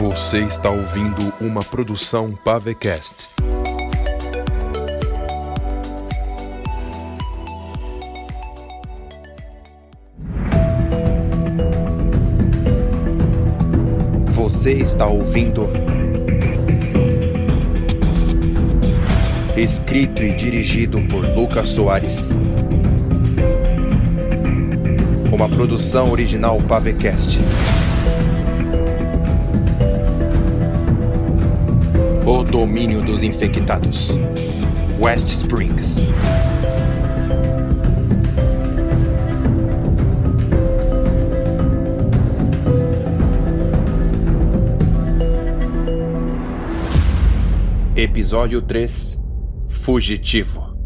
Você está ouvindo uma produção Pavecast. Você está ouvindo. Escrito e dirigido por Lucas Soares. Uma produção original Pavecast. Domínio dos infectados. West Springs. Episódio 3 Fugitivo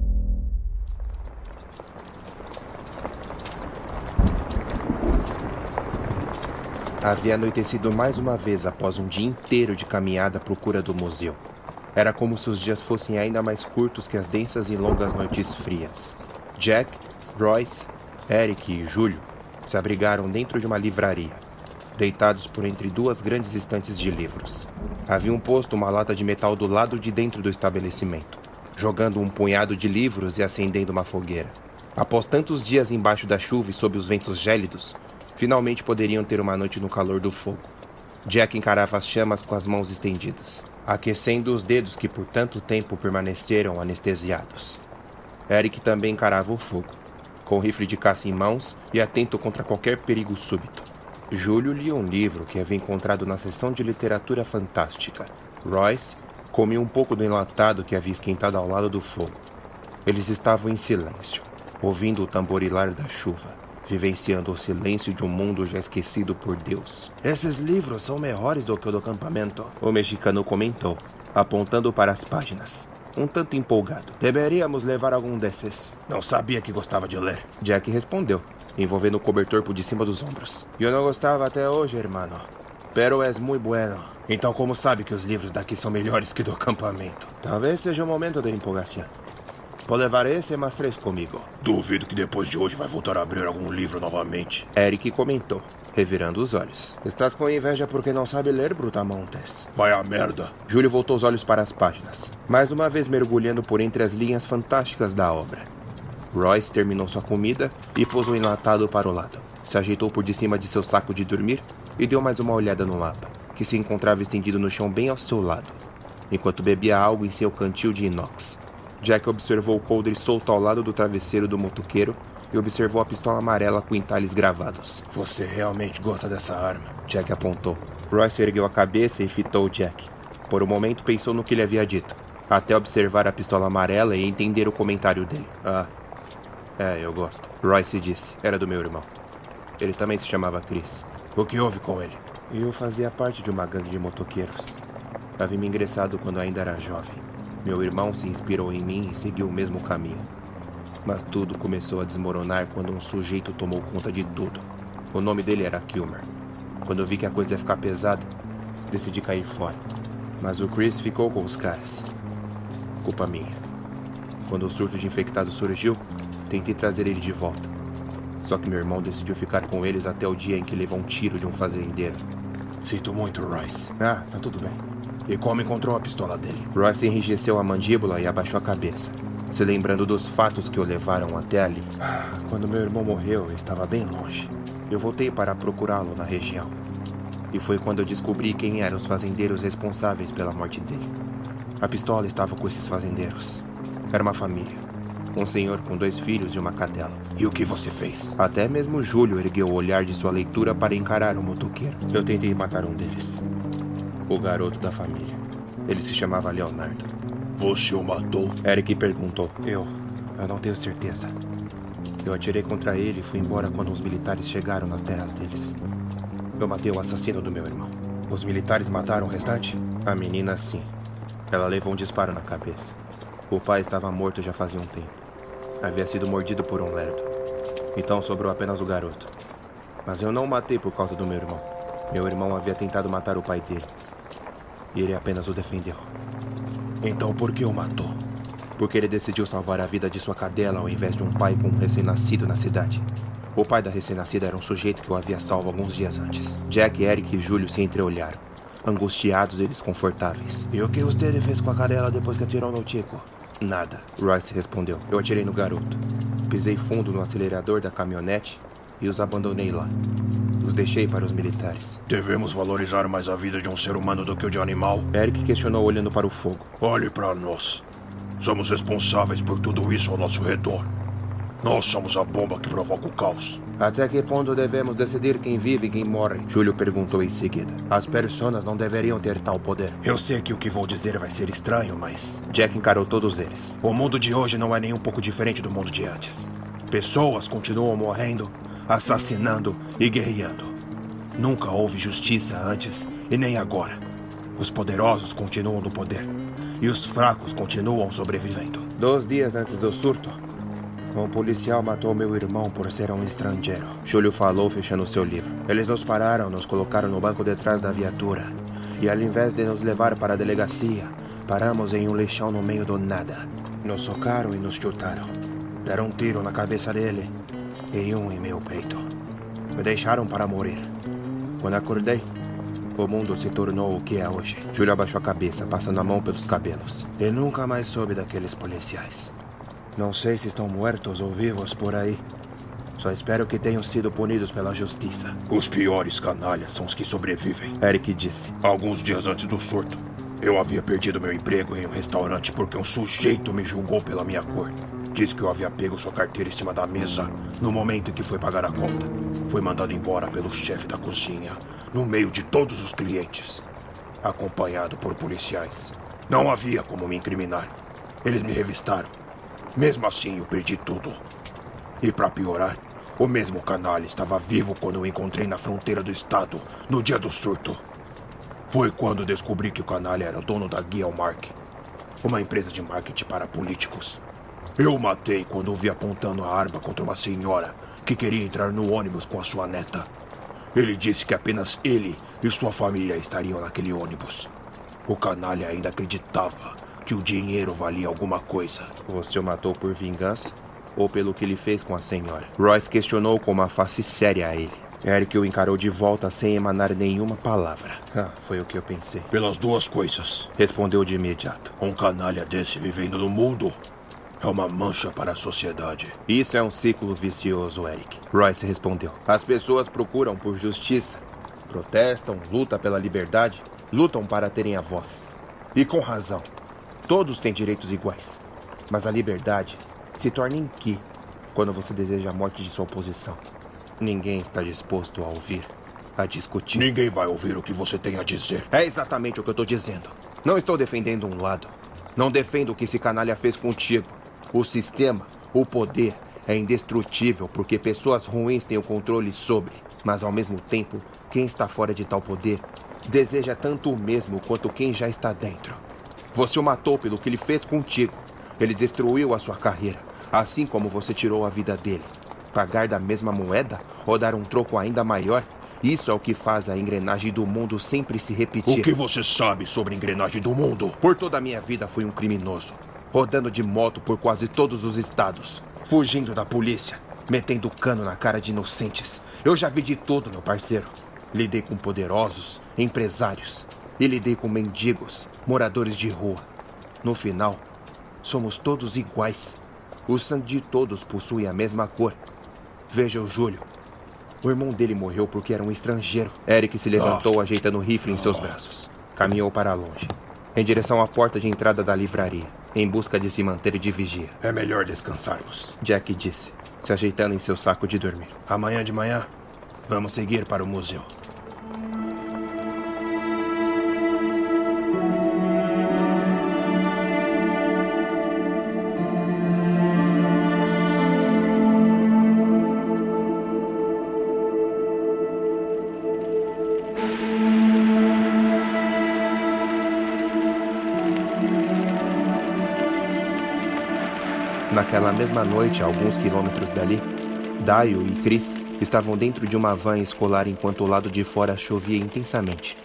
Havia anoitecido mais uma vez após um dia inteiro de caminhada à procura do museu. Era como se os dias fossem ainda mais curtos que as densas e longas noites frias. Jack, Royce, Eric e Júlio se abrigaram dentro de uma livraria, deitados por entre duas grandes estantes de livros. Haviam posto uma lata de metal do lado de dentro do estabelecimento, jogando um punhado de livros e acendendo uma fogueira. Após tantos dias embaixo da chuva e sob os ventos gélidos, finalmente poderiam ter uma noite no calor do fogo. Jack encarava as chamas com as mãos estendidas, aquecendo os dedos que por tanto tempo permaneceram anestesiados. Eric também encarava o fogo, com o rifle de caça em mãos e atento contra qualquer perigo súbito. Júlio lia um livro que havia encontrado na seção de literatura fantástica. Royce comia um pouco do enlatado que havia esquentado ao lado do fogo. Eles estavam em silêncio, ouvindo o tamborilar da chuva, vivenciando o silêncio de um mundo já esquecido por Deus. Esses livros são melhores do que o do acampamento, o mexicano comentou, apontando para as páginas. Um tanto empolgado. Deveríamos levar algum desses. Não sabia que gostava de ler. Jack respondeu, envolvendo o cobertor por de cima dos ombros. Eu não gostava até hoje, hermano. Pero es muy bueno. Então como sabe que os livros daqui são melhores que do acampamento? Talvez seja o momento da empolgação. Vou levar esse e mais três comigo. Duvido que depois de hoje vai voltar a abrir algum livro novamente. Eric comentou, revirando os olhos. Estás com inveja porque não sabe ler, Brutamontes? Vai a merda. Júlio voltou os olhos para as páginas, mais uma vez mergulhando por entre as linhas fantásticas da obra. Royce terminou sua comida e pôs o enlatado para o lado. Se ajeitou por de cima de seu saco de dormir e deu mais uma olhada no mapa, que se encontrava estendido no chão bem ao seu lado, enquanto bebia algo em seu cantil de inox. Jack observou o coldre solto ao lado do travesseiro do motoqueiro e observou a pistola amarela com entalhes gravados. Você realmente gosta dessa arma? Jack apontou. Royce ergueu a cabeça e fitou Jack. Por um momento pensou no que ele havia dito, até observar a pistola amarela e entender o comentário dele. Ah, é, eu gosto. Royce disse. Era do meu irmão. Ele também se chamava Chris. O que houve com ele? Eu fazia parte de uma gangue de motoqueiros. Havia me ingressado quando ainda era jovem. Meu irmão se inspirou em mim e seguiu o mesmo caminho. Mas tudo começou a desmoronar quando um sujeito tomou conta de tudo. O nome dele era Kilmer. Quando eu vi que a coisa ia ficar pesada, decidi cair fora. Mas o Chris ficou com os caras. Culpa minha. Quando o surto de infectado surgiu, tentei trazer ele de volta. Só que meu irmão decidiu ficar com eles até o dia em que levou um tiro de um fazendeiro. Sinto muito, Royce. Ah, tá tudo bem. E como encontrou a pistola dele? Royce enrijeceu a mandíbula e abaixou a cabeça, se lembrando dos fatos que o levaram até ali. Ah, quando meu irmão morreu, eu estava bem longe. Eu voltei para procurá-lo na região. E foi quando eu descobri quem eram os fazendeiros responsáveis pela morte dele. A pistola estava com esses fazendeiros. Era uma família. Um senhor com dois filhos e uma cadela. E o que você fez? Até mesmo Júlio ergueu o olhar de sua leitura para encarar o motoqueiro. Eu tentei matar um deles. O garoto da família. Ele se chamava Leonardo. Você o matou? Eric perguntou. Eu. Eu não tenho certeza. Eu atirei contra ele e fui embora quando os militares chegaram nas terras deles. Eu matei o assassino do meu irmão. Os militares mataram o restante? A menina, sim. Ela levou um disparo na cabeça. O pai estava morto já fazia um tempo. Havia sido mordido por um lerdo. Então sobrou apenas o garoto. Mas eu não o matei por causa do meu irmão. Meu irmão havia tentado matar o pai dele. E ele apenas o defendeu. Então por que o matou? Porque ele decidiu salvar a vida de sua cadela ao invés de um pai com um recém-nascido na cidade. O pai da recém-nascida era um sujeito que o havia salvo alguns dias antes. Jack, Eric e Júlio se entreolharam. angustiados e desconfortáveis. E o que você fez com a cadela depois que atirou no Tico? Nada, Royce respondeu. Eu atirei no garoto. Pisei fundo no acelerador da caminhonete e os abandonei lá. Os deixei para os militares. Devemos valorizar mais a vida de um ser humano do que o de um animal? Eric questionou olhando para o fogo. Olhe para nós. Somos responsáveis por tudo isso ao nosso redor. Nós somos a bomba que provoca o caos. Até que ponto devemos decidir quem vive e quem morre? Júlio perguntou em seguida. As pessoas não deveriam ter tal poder. Eu sei que o que vou dizer vai ser estranho, mas. Jack encarou todos eles. O mundo de hoje não é nem um pouco diferente do mundo de antes. Pessoas continuam morrendo, assassinando e guerreando. Nunca houve justiça antes e nem agora. Os poderosos continuam no poder e os fracos continuam sobrevivendo. Dois dias antes do surto, um policial matou meu irmão por ser um estrangeiro. Júlio falou, fechando seu livro. Eles nos pararam, nos colocaram no banco detrás da viatura. E ao invés de nos levar para a delegacia, paramos em um lixão no meio do nada. Nos socaram e nos chutaram. Deram um tiro na cabeça dele e um em meu peito. Me deixaram para morrer. Quando acordei, o mundo se tornou o que é hoje. Júlio abaixou a cabeça, passando a mão pelos cabelos. E nunca mais soube daqueles policiais. Não sei se estão mortos ou vivos por aí. Só espero que tenham sido punidos pela justiça. Os piores canalhas são os que sobrevivem. Eric disse. Alguns dias antes do surto, eu havia perdido meu emprego em um restaurante porque um sujeito me julgou pela minha cor. Disse que eu havia pego sua carteira em cima da mesa no momento em que foi pagar a conta. Fui mandado embora pelo chefe da cozinha, no meio de todos os clientes, acompanhado por policiais. Não havia como me incriminar. Eles me revistaram mesmo assim, eu perdi tudo. E para piorar, o mesmo canalha estava vivo quando eu encontrei na fronteira do estado, no dia do surto. Foi quando descobri que o canalha era o dono da Guielmark, uma empresa de marketing para políticos. Eu matei quando o vi apontando a arma contra uma senhora que queria entrar no ônibus com a sua neta. Ele disse que apenas ele e sua família estariam naquele ônibus. O canalha ainda acreditava que o dinheiro valia alguma coisa. Você o matou por vingança? Ou pelo que ele fez com a senhora? Royce questionou com uma face séria a ele. Eric o encarou de volta sem emanar nenhuma palavra. Ah, foi o que eu pensei. Pelas duas coisas. Respondeu de imediato. Um canalha desse vivendo no mundo é uma mancha para a sociedade. Isso é um ciclo vicioso, Eric. Royce respondeu. As pessoas procuram por justiça, protestam, lutam pela liberdade, lutam para terem a voz. E com razão. Todos têm direitos iguais. Mas a liberdade se torna em que quando você deseja a morte de sua oposição? Ninguém está disposto a ouvir, a discutir. Ninguém vai ouvir o que você tem a dizer. É exatamente o que eu estou dizendo. Não estou defendendo um lado. Não defendo o que esse canalha fez contigo. O sistema, o poder, é indestrutível porque pessoas ruins têm o controle sobre. Mas ao mesmo tempo, quem está fora de tal poder deseja tanto o mesmo quanto quem já está dentro. Você o matou pelo que ele fez contigo. Ele destruiu a sua carreira, assim como você tirou a vida dele. Pagar da mesma moeda ou dar um troco ainda maior? Isso é o que faz a engrenagem do mundo sempre se repetir. O que você sabe sobre a engrenagem do mundo? Por toda a minha vida fui um criminoso, rodando de moto por quase todos os estados, fugindo da polícia, metendo cano na cara de inocentes. Eu já vi de tudo, meu parceiro. Lidei com poderosos, empresários, e lidei com mendigos, moradores de rua. No final, somos todos iguais. O sangue de todos possui a mesma cor. Veja o Júlio. O irmão dele morreu porque era um estrangeiro. Eric se levantou, ajeitando o rifle em seus braços. Caminhou para longe, em direção à porta de entrada da livraria, em busca de se manter de vigia. É melhor descansarmos, Jack disse, se ajeitando em seu saco de dormir. Amanhã de manhã, vamos seguir para o museu. Mesma noite, a alguns quilômetros dali, Daio e Chris estavam dentro de uma van escolar enquanto o lado de fora chovia intensamente.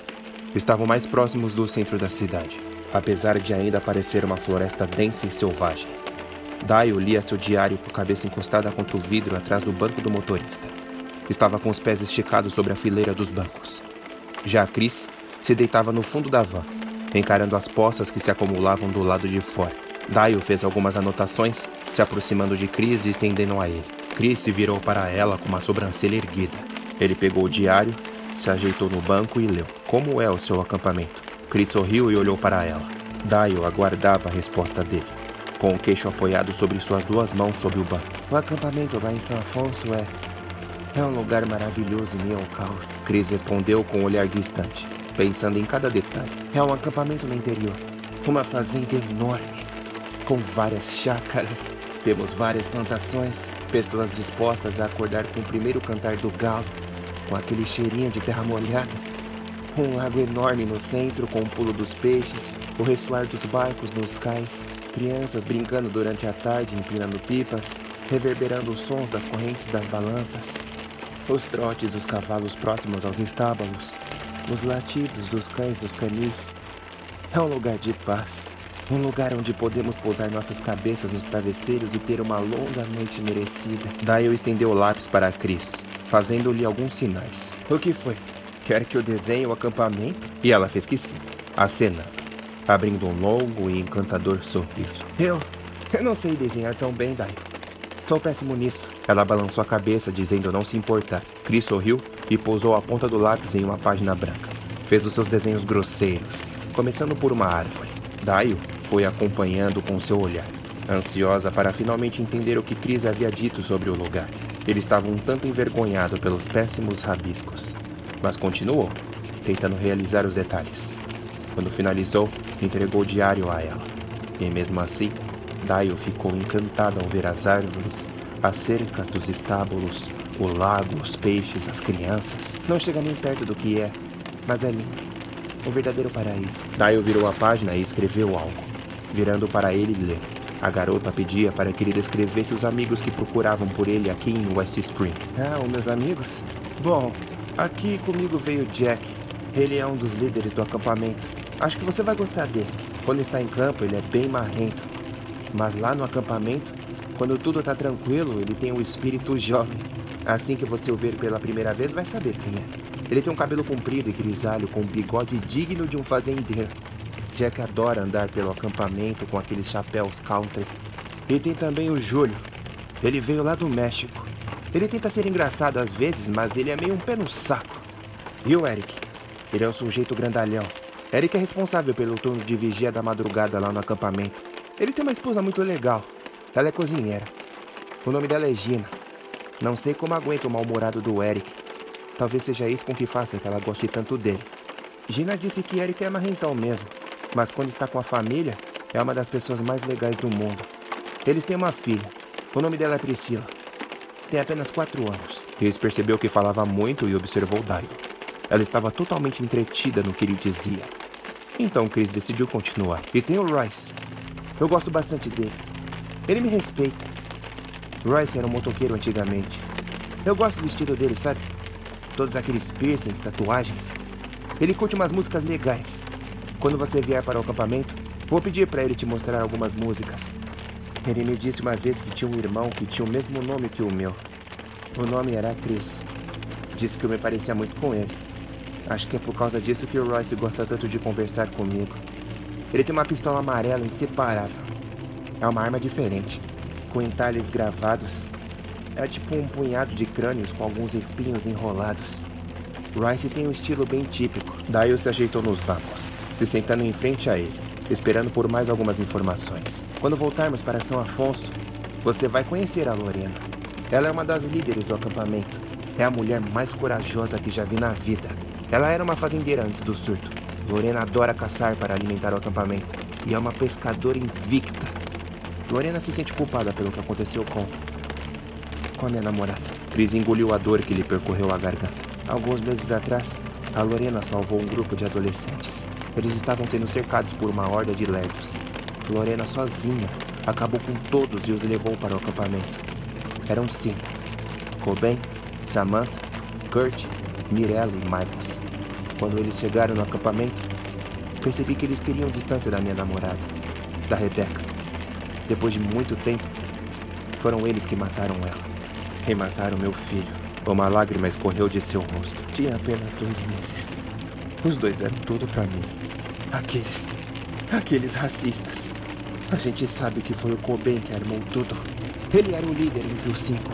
Estavam mais próximos do centro da cidade, apesar de ainda parecer uma floresta densa e selvagem. Daio lia seu diário com a cabeça encostada contra o vidro atrás do banco do motorista. Estava com os pés esticados sobre a fileira dos bancos. Já Chris se deitava no fundo da van, encarando as poças que se acumulavam do lado de fora. Dio fez algumas anotações, se aproximando de Chris e estendendo a ele. Chris se virou para ela com uma sobrancelha erguida. Ele pegou o diário, se ajeitou no banco e leu. Como é o seu acampamento? Chris sorriu e olhou para ela. Dio aguardava a resposta dele, com o queixo apoiado sobre suas duas mãos sobre o banco. O acampamento lá em São Afonso é. É um lugar maravilhoso em meio ao caos. Chris respondeu com um olhar distante, pensando em cada detalhe. É um acampamento no interior. Uma fazenda enorme, com várias chácaras. Temos várias plantações, pessoas dispostas a acordar com o primeiro cantar do galo, com aquele cheirinho de terra molhada. Um lago enorme no centro com o pulo dos peixes, o ressoar dos barcos nos cais, crianças brincando durante a tarde empinando pipas, reverberando os sons das correntes das balanças, os trotes dos cavalos próximos aos estábulos, os latidos dos cães dos canis. É um lugar de paz, um lugar onde podemos pousar nossas cabeças nos travesseiros e ter uma longa noite merecida. Daí eu estendeu o lápis para a Cris, fazendo-lhe alguns sinais. O que foi? Quer que eu desenhe o acampamento? E ela fez que sim, acenando, abrindo um longo e encantador sorriso. Eu. Eu não sei desenhar tão bem, Dai. Sou péssimo nisso. Ela balançou a cabeça, dizendo não se importar. Chris sorriu e pousou a ponta do lápis em uma página branca. Fez os seus desenhos grosseiros, começando por uma árvore. Daio foi acompanhando com seu olhar, ansiosa para finalmente entender o que Chris havia dito sobre o lugar. Ele estava um tanto envergonhado pelos péssimos rabiscos, mas continuou, tentando realizar os detalhes. Quando finalizou, entregou o diário a ela. E mesmo assim, Daio ficou encantado ao ver as árvores, as cercas dos estábulos, o lago, os peixes, as crianças. Não chega nem perto do que é, mas é lindo. Um verdadeiro paraíso. Daio virou a página e escreveu algo. Virando para ele, leu. A garota pedia para que ele descrevesse os amigos que procuravam por ele aqui em West Spring. Ah, os meus amigos? Bom, aqui comigo veio Jack. Ele é um dos líderes do acampamento. Acho que você vai gostar dele. Quando está em campo, ele é bem marrento. Mas lá no acampamento, quando tudo está tranquilo, ele tem um espírito jovem. Assim que você o ver pela primeira vez, vai saber quem é. Ele tem um cabelo comprido e grisalho com um bigode digno de um fazendeiro. Jack adora andar pelo acampamento com aqueles chapéus country. E tem também o Júlio. Ele veio lá do México. Ele tenta ser engraçado às vezes, mas ele é meio um pé no saco. E o Eric? Ele é um sujeito grandalhão. Eric é responsável pelo turno de vigia da madrugada lá no acampamento. Ele tem uma esposa muito legal. Ela é cozinheira. O nome dela é Gina. Não sei como aguenta o mal-humorado do Eric. Talvez seja isso com que faça que ela goste tanto dele. Gina disse que Eric é marrentão mesmo, mas quando está com a família, é uma das pessoas mais legais do mundo. Eles têm uma filha. O nome dela é Priscila. Tem apenas quatro anos. Chris percebeu que falava muito e observou Dio. Ela estava totalmente entretida no que ele dizia. Então Chris decidiu continuar. E tem o Rice. Eu gosto bastante dele. Ele me respeita. Rice era um motoqueiro antigamente. Eu gosto do estilo dele, sabe? Todos aqueles piercings, tatuagens. Ele curte umas músicas legais. Quando você vier para o acampamento, vou pedir para ele te mostrar algumas músicas. Ele me disse uma vez que tinha um irmão que tinha o mesmo nome que o meu. O nome era Chris. Disse que eu me parecia muito com ele. Acho que é por causa disso que o Royce gosta tanto de conversar comigo. Ele tem uma pistola amarela inseparável. É uma arma diferente, com entalhes gravados. É tipo um punhado de crânios com alguns espinhos enrolados. Rice tem um estilo bem típico. Daí se ajeitou nos bancos, se sentando em frente a ele, esperando por mais algumas informações. Quando voltarmos para São Afonso, você vai conhecer a Lorena. Ela é uma das líderes do acampamento. É a mulher mais corajosa que já vi na vida. Ela era uma fazendeira antes do surto. Lorena adora caçar para alimentar o acampamento e é uma pescadora invicta. Lorena se sente culpada pelo que aconteceu com. com a minha namorada. Cris engoliu a dor que lhe percorreu a garganta. Alguns meses atrás, a Lorena salvou um grupo de adolescentes. Eles estavam sendo cercados por uma horda de lerdos. Lorena, sozinha, acabou com todos e os levou para o acampamento. Eram cinco: Coben, Samantha, Kurt, Mirella e Marcos. Quando eles chegaram no acampamento, percebi que eles queriam distância da minha namorada, da Rebecca. Depois de muito tempo, foram eles que mataram ela. E mataram meu filho. Uma lágrima escorreu de seu rosto. Tinha apenas dois meses. Os dois eram tudo para mim. Aqueles. Aqueles racistas. A gente sabe que foi o Cobain que armou tudo. Ele era o líder entre os cinco.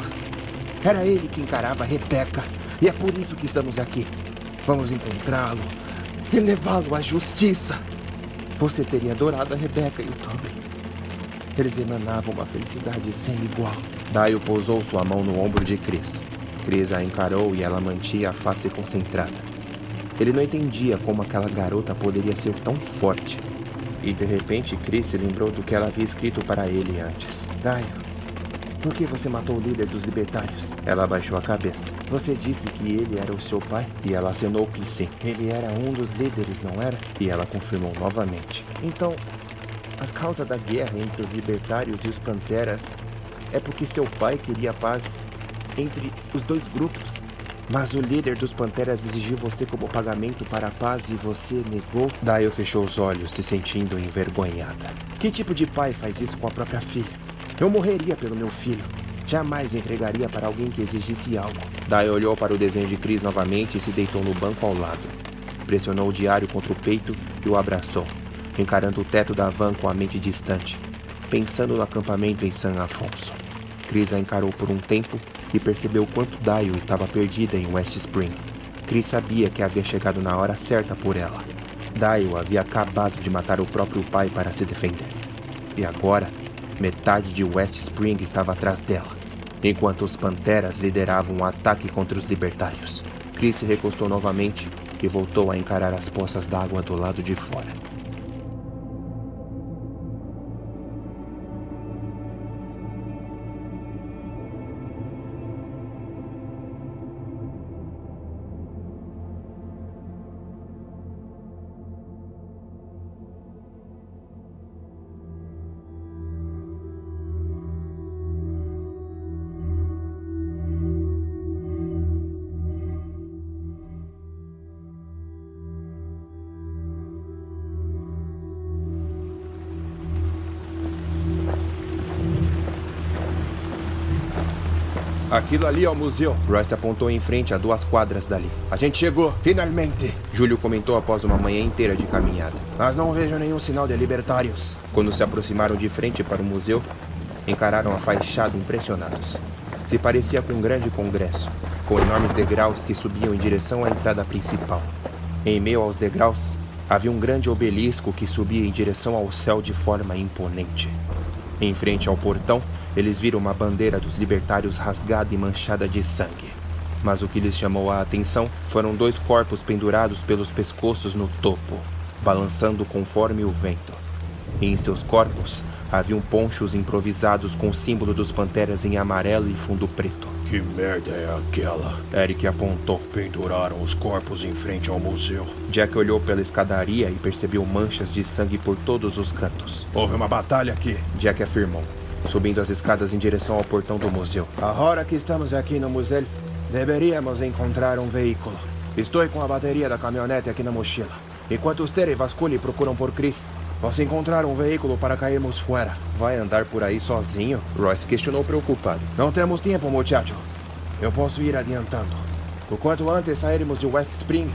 Era ele que encarava a Rebeca. E é por isso que estamos aqui. Vamos encontrá-lo e levá-lo à justiça. Você teria adorado a Rebeca e o Toby. Eles emanavam uma felicidade sem igual. Daio pousou sua mão no ombro de Chris. Chris a encarou e ela mantinha a face concentrada. Ele não entendia como aquela garota poderia ser tão forte. E de repente, Chris se lembrou do que ela havia escrito para ele antes. Daio, por que você matou o líder dos libertários? Ela abaixou a cabeça. Você disse que ele era o seu pai? E ela acenou que sim. Ele era um dos líderes, não era? E ela confirmou novamente. Então, a causa da guerra entre os libertários e os panteras é porque seu pai queria paz entre os dois grupos. Mas o líder dos Panteras exigiu você como pagamento para a paz e você negou? Daio fechou os olhos, se sentindo envergonhada. Que tipo de pai faz isso com a própria filha? Eu morreria pelo meu filho. Jamais entregaria para alguém que exigisse algo. Daio olhou para o desenho de Chris novamente e se deitou no banco ao lado. Pressionou o diário contra o peito e o abraçou, encarando o teto da van com a mente distante, pensando no acampamento em San Afonso. Chris a encarou por um tempo e percebeu quanto Dio estava perdida em West Spring. Chris sabia que havia chegado na hora certa por ela. Dio havia acabado de matar o próprio pai para se defender. E agora, metade de West Spring estava atrás dela, enquanto os Panteras lideravam um ataque contra os libertários. Chris se recostou novamente e voltou a encarar as poças d'água do lado de fora. Aquilo ali é o museu. Royce apontou em frente a duas quadras dali. A gente chegou, finalmente! Júlio comentou após uma manhã inteira de caminhada. Mas não vejo nenhum sinal de libertários. Quando se aproximaram de frente para o museu, encararam a fachada impressionados. Se parecia com um grande congresso, com enormes degraus que subiam em direção à entrada principal. Em meio aos degraus, havia um grande obelisco que subia em direção ao céu de forma imponente. Em frente ao portão, eles viram uma bandeira dos libertários rasgada e manchada de sangue. Mas o que lhes chamou a atenção foram dois corpos pendurados pelos pescoços no topo, balançando conforme o vento. E em seus corpos haviam ponchos improvisados com o símbolo dos panteras em amarelo e fundo preto. Que merda é aquela? Eric apontou. Penduraram os corpos em frente ao museu. Jack olhou pela escadaria e percebeu manchas de sangue por todos os cantos. Houve uma batalha aqui. Jack afirmou subindo as escadas em direção ao portão do museu. Agora que estamos aqui no museu, deveríamos encontrar um veículo. Estou com a bateria da caminhonete aqui na mochila. Enquanto os Tere vasculham e procuram por Chris, posso encontrar um veículo para cairmos fora. Vai andar por aí sozinho? Royce questionou preocupado. Não temos tempo, muchacho. Eu posso ir adiantando. O quanto antes sairmos de West Spring,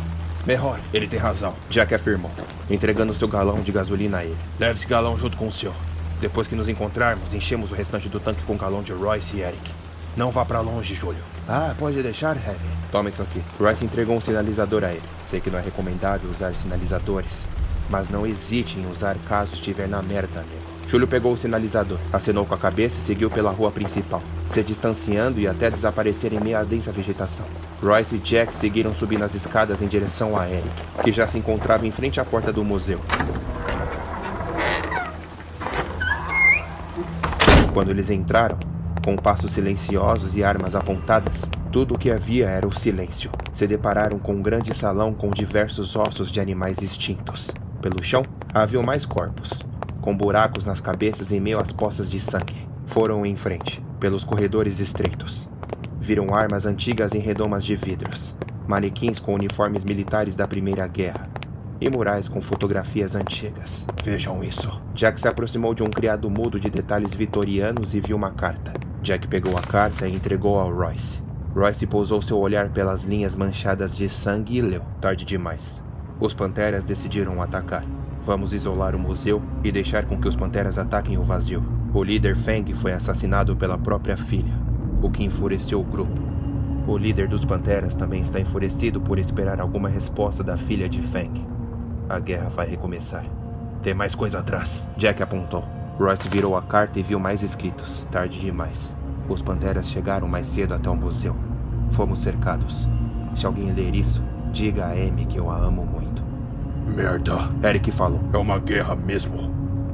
melhor. Ele tem razão. Jack afirmou, entregando seu galão de gasolina a ele. Leve esse galão junto com o seu. Depois que nos encontrarmos, enchemos o restante do tanque com galão de Royce e Eric. Não vá para longe, Júlio. Ah, pode deixar, Heavy. Toma isso aqui. Royce entregou um sinalizador a ele. Sei que não é recomendável usar sinalizadores, mas não hesite em usar caso estiver na merda, amigo. Júlio pegou o sinalizador, acenou com a cabeça e seguiu pela rua principal, se distanciando e até desaparecer em meio à densa vegetação. Royce e Jack seguiram subindo as escadas em direção a Eric, que já se encontrava em frente à porta do museu. Quando eles entraram, com passos silenciosos e armas apontadas, tudo o que havia era o silêncio. Se depararam com um grande salão com diversos ossos de animais extintos. Pelo chão, havia mais corpos, com buracos nas cabeças em meio às poças de sangue. Foram em frente, pelos corredores estreitos. Viram armas antigas em redomas de vidros, manequins com uniformes militares da Primeira Guerra, e murais com fotografias antigas. Vejam isso. Jack se aproximou de um criado mudo de detalhes vitorianos e viu uma carta. Jack pegou a carta e entregou ao Royce. Royce pousou seu olhar pelas linhas manchadas de sangue e leu. Tarde demais. Os Panteras decidiram atacar. Vamos isolar o museu e deixar com que os Panteras ataquem o vazio. O líder Feng foi assassinado pela própria filha, o que enfureceu o grupo. O líder dos Panteras também está enfurecido por esperar alguma resposta da filha de Feng. A guerra vai recomeçar. Tem mais coisa atrás. Jack apontou. Royce virou a carta e viu mais escritos. Tarde demais. Os Panteras chegaram mais cedo até o museu. Fomos cercados. Se alguém ler isso, diga a Amy que eu a amo muito. Merda. Eric falou. É uma guerra mesmo.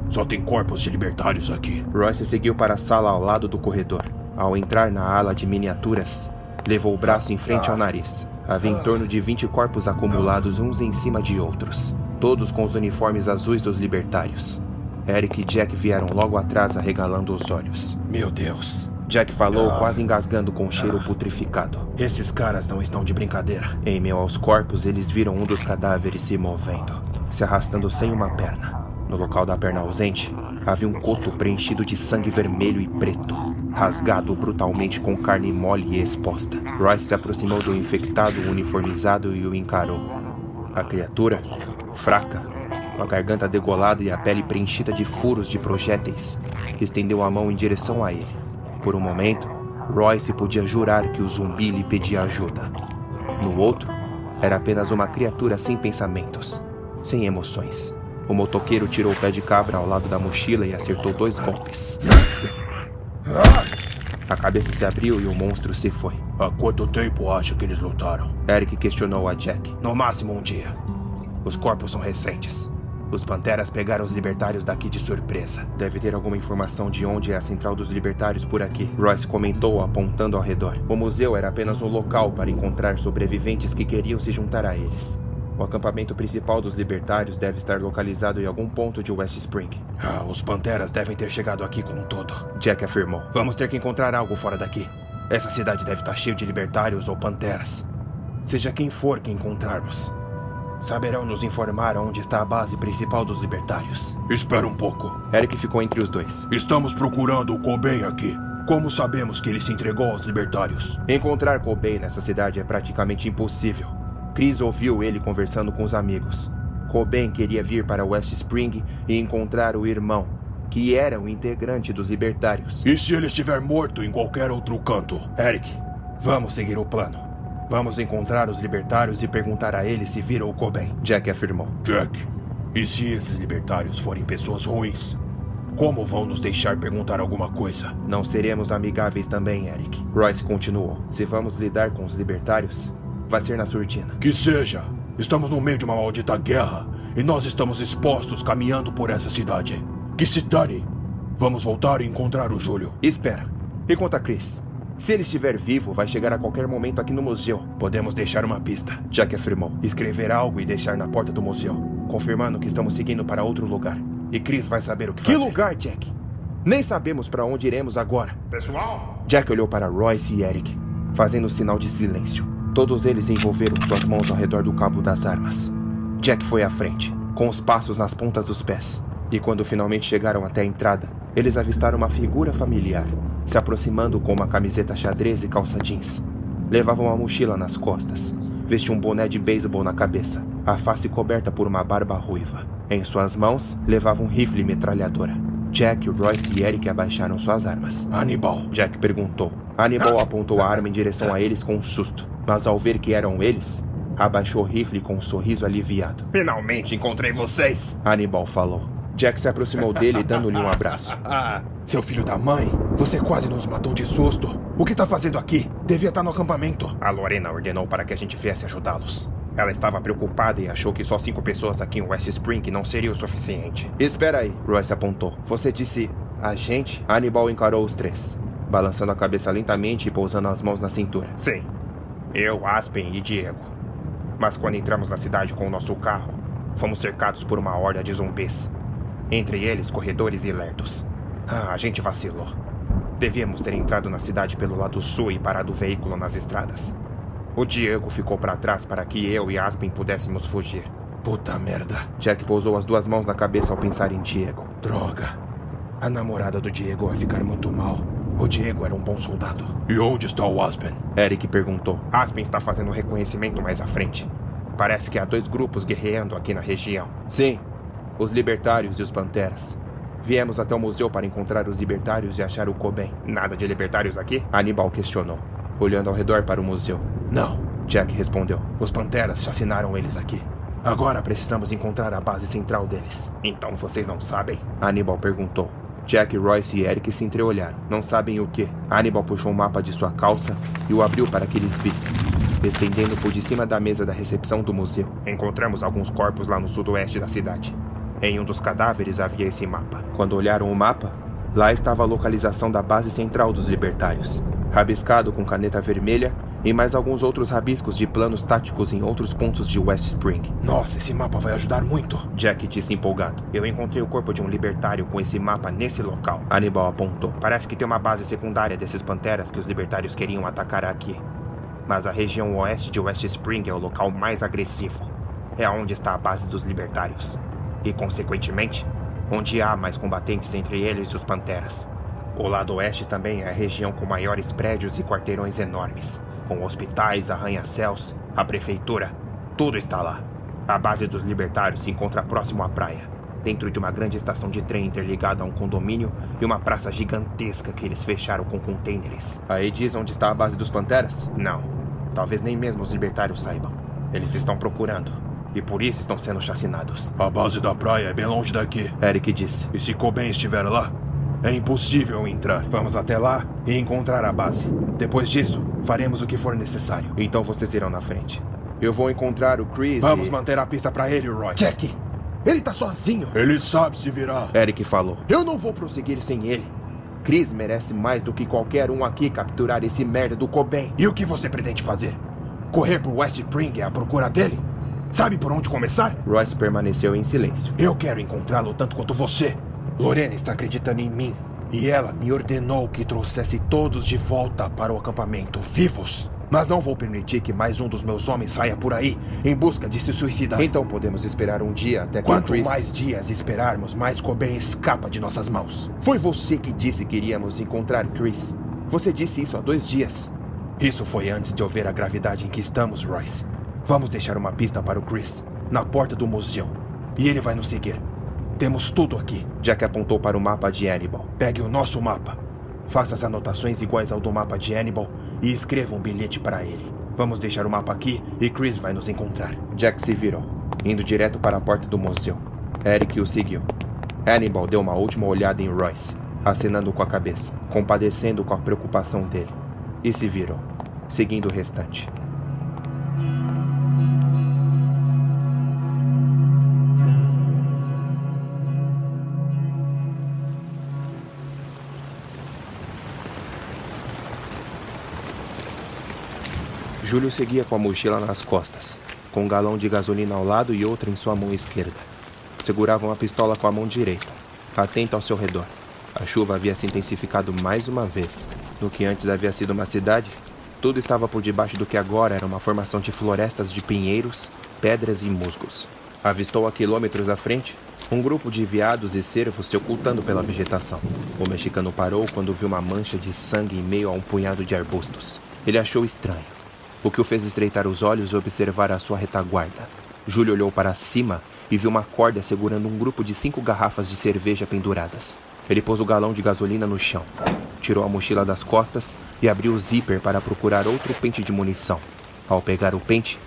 Só tem corpos de libertários aqui. Royce seguiu para a sala ao lado do corredor. Ao entrar na ala de miniaturas, levou o braço em frente ao nariz. Havia em torno de 20 corpos acumulados uns em cima de outros, todos com os uniformes azuis dos libertários. Eric e Jack vieram logo atrás arregalando os olhos. Meu Deus. Jack falou, quase engasgando com um cheiro putrificado. Esses caras não estão de brincadeira. Em meio aos corpos, eles viram um dos cadáveres se movendo, se arrastando sem uma perna. No local da perna ausente, havia um coto preenchido de sangue vermelho e preto, rasgado brutalmente com carne mole e exposta. Royce se aproximou do infectado uniformizado e o encarou. A criatura, fraca, com a garganta degolada e a pele preenchida de furos de projéteis, estendeu a mão em direção a ele. Por um momento, Royce podia jurar que o zumbi lhe pedia ajuda. No outro, era apenas uma criatura sem pensamentos, sem emoções. O motoqueiro tirou o pé de cabra ao lado da mochila e acertou dois golpes. A cabeça se abriu e o monstro se foi. Há quanto tempo acha que eles lutaram? Eric questionou a Jack. No máximo um dia. Os corpos são recentes. Os Panteras pegaram os libertários daqui de surpresa. Deve ter alguma informação de onde é a central dos libertários por aqui. Royce comentou, apontando ao redor. O museu era apenas um local para encontrar sobreviventes que queriam se juntar a eles. O acampamento principal dos libertários deve estar localizado em algum ponto de West Spring. Ah, os Panteras devem ter chegado aqui com tudo. Jack afirmou. Vamos ter que encontrar algo fora daqui. Essa cidade deve estar cheia de libertários ou panteras. Seja quem for que encontrarmos, saberão nos informar onde está a base principal dos libertários. Espera um pouco. Eric ficou entre os dois. Estamos procurando o Cobain aqui. Como sabemos que ele se entregou aos libertários? Encontrar Cobain nessa cidade é praticamente impossível. Chris ouviu ele conversando com os amigos. Cobain queria vir para West Spring e encontrar o irmão, que era um integrante dos libertários. E se ele estiver morto em qualquer outro canto? Eric, vamos seguir o plano. Vamos encontrar os libertários e perguntar a eles se viram o Cobain. Jack afirmou. Jack, e se esses libertários forem pessoas ruins? Como vão nos deixar perguntar alguma coisa? Não seremos amigáveis também, Eric. Royce continuou. Se vamos lidar com os libertários, vai ser na surdina. Que seja. Estamos no meio de uma maldita guerra e nós estamos expostos caminhando por essa cidade. Que se dane. Vamos voltar e encontrar o Júlio. Espera. E quanto a Chris? Se ele estiver vivo, vai chegar a qualquer momento aqui no museu. Podemos deixar uma pista. Jack afirmou. Escrever algo e deixar na porta do museu, confirmando que estamos seguindo para outro lugar. E Chris vai saber o que, que fazer. Que lugar, Jack? Nem sabemos para onde iremos agora. Pessoal! Jack olhou para Royce e Eric, fazendo sinal de silêncio. Todos eles envolveram suas mãos ao redor do cabo das armas. Jack foi à frente, com os passos nas pontas dos pés. E quando finalmente chegaram até a entrada, eles avistaram uma figura familiar, se aproximando com uma camiseta xadrez e calça jeans. Levava uma mochila nas costas, vestia um boné de beisebol na cabeça, a face coberta por uma barba ruiva. Em suas mãos, levava um rifle metralhadora. Jack, Royce e Eric abaixaram suas armas. Hannibal, Jack perguntou. Hannibal apontou a arma em direção a eles com um susto, mas ao ver que eram eles, abaixou o rifle com um sorriso aliviado. Finalmente encontrei vocês! Hannibal falou. Jack se aproximou dele, dando-lhe um abraço. Ah, seu filho da mãe, você quase nos matou de susto. O que está fazendo aqui? Devia estar no acampamento. A Lorena ordenou para que a gente viesse ajudá-los. Ela estava preocupada e achou que só cinco pessoas aqui em West Spring não seria o suficiente. Espera aí, Royce apontou. Você disse a gente? Hannibal encarou os três, balançando a cabeça lentamente e pousando as mãos na cintura. Sim, eu, Aspen e Diego. Mas quando entramos na cidade com o nosso carro, fomos cercados por uma horda de zumbis. Entre eles, corredores e lerdos. Ah, a gente vacilou. Devíamos ter entrado na cidade pelo lado sul e parado o veículo nas estradas. O Diego ficou para trás para que eu e Aspen pudéssemos fugir. Puta merda. Jack pousou as duas mãos na cabeça ao pensar em Diego. Droga. A namorada do Diego vai ficar muito mal. O Diego era um bom soldado. E onde está o Aspen? Eric perguntou. Aspen está fazendo reconhecimento mais à frente. Parece que há dois grupos guerreando aqui na região. Sim, os libertários e os panteras. Viemos até o museu para encontrar os libertários e achar o Coben. Nada de libertários aqui? Aníbal questionou, olhando ao redor para o museu. Não, Jack respondeu. Os panteras chacinaram eles aqui. Agora precisamos encontrar a base central deles. Então vocês não sabem? Aníbal perguntou. Jack, Royce e Eric se entreolharam. Não sabem o que. Aníbal puxou um mapa de sua calça e o abriu para que eles vissem, estendendo por de cima da mesa da recepção do museu. Encontramos alguns corpos lá no sudoeste da cidade. Em um dos cadáveres havia esse mapa. Quando olharam o mapa, lá estava a localização da base central dos libertários, rabiscado com caneta vermelha e mais alguns outros rabiscos de planos táticos em outros pontos de West Spring. Nossa, esse mapa vai ajudar muito, Jack disse empolgado. Eu encontrei o corpo de um libertário com esse mapa nesse local. Aníbal apontou. Parece que tem uma base secundária desses panteras que os libertários queriam atacar aqui. Mas a região oeste de West Spring é o local mais agressivo. É onde está a base dos libertários e, consequentemente, onde há mais combatentes entre eles e os Panteras. O lado oeste também é a região com maiores prédios e quarteirões enormes, com hospitais, arranha-céus, a prefeitura, tudo está lá. A base dos libertários se encontra próximo à praia, dentro de uma grande estação de trem interligada a um condomínio e uma praça gigantesca que eles fecharam com contêineres. Aí diz onde está a base dos Panteras? Não. Talvez nem mesmo os libertários saibam. Eles estão procurando e por isso estão sendo chacinados. A base da praia é bem longe daqui. Eric disse. E se Coben estiver lá, é impossível entrar. Vamos até lá e encontrar a base. Depois disso, faremos o que for necessário. Então vocês irão na frente. Eu vou encontrar o Chris. Vamos e... manter a pista para ele, Roy. Jack! Ele tá sozinho! Ele sabe se virar. Eric falou. Eu não vou prosseguir sem ele. Chris merece mais do que qualquer um aqui capturar esse merda do Coben. E o que você pretende fazer? Correr pro West Spring à procura dele? Sabe por onde começar? Royce permaneceu em silêncio. Eu quero encontrá-lo tanto quanto você. Lorena está acreditando em mim. E ela me ordenou que trouxesse todos de volta para o acampamento, vivos. Mas não vou permitir que mais um dos meus homens saia por aí em busca de se suicidar. Então podemos esperar um dia até que Quanto Chris... mais dias esperarmos, mais Coben escapa de nossas mãos. Foi você que disse que iríamos encontrar Chris. Você disse isso há dois dias. Isso foi antes de eu ver a gravidade em que estamos, Royce. Vamos deixar uma pista para o Chris, na porta do museu. E ele vai nos seguir. Temos tudo aqui. Jack apontou para o mapa de Hannibal. Pegue o nosso mapa. Faça as anotações iguais ao do mapa de Hannibal e escreva um bilhete para ele. Vamos deixar o mapa aqui e Chris vai nos encontrar. Jack se virou, indo direto para a porta do museu. Eric o seguiu. Hannibal deu uma última olhada em Royce, acenando com a cabeça, compadecendo com a preocupação dele, e se virou, seguindo o restante. Júlio seguia com a mochila nas costas, com um galão de gasolina ao lado e outra em sua mão esquerda. Segurava uma pistola com a mão direita, atento ao seu redor. A chuva havia se intensificado mais uma vez. No que antes havia sido uma cidade, tudo estava por debaixo do que agora era uma formação de florestas de pinheiros, pedras e musgos. Avistou a quilômetros à frente um grupo de veados e cervos se ocultando pela vegetação. O mexicano parou quando viu uma mancha de sangue em meio a um punhado de arbustos. Ele achou estranho o que o fez estreitar os olhos e observar a sua retaguarda. Júlio olhou para cima e viu uma corda segurando um grupo de cinco garrafas de cerveja penduradas. Ele pôs o galão de gasolina no chão, tirou a mochila das costas e abriu o zíper para procurar outro pente de munição. Ao pegar o pente,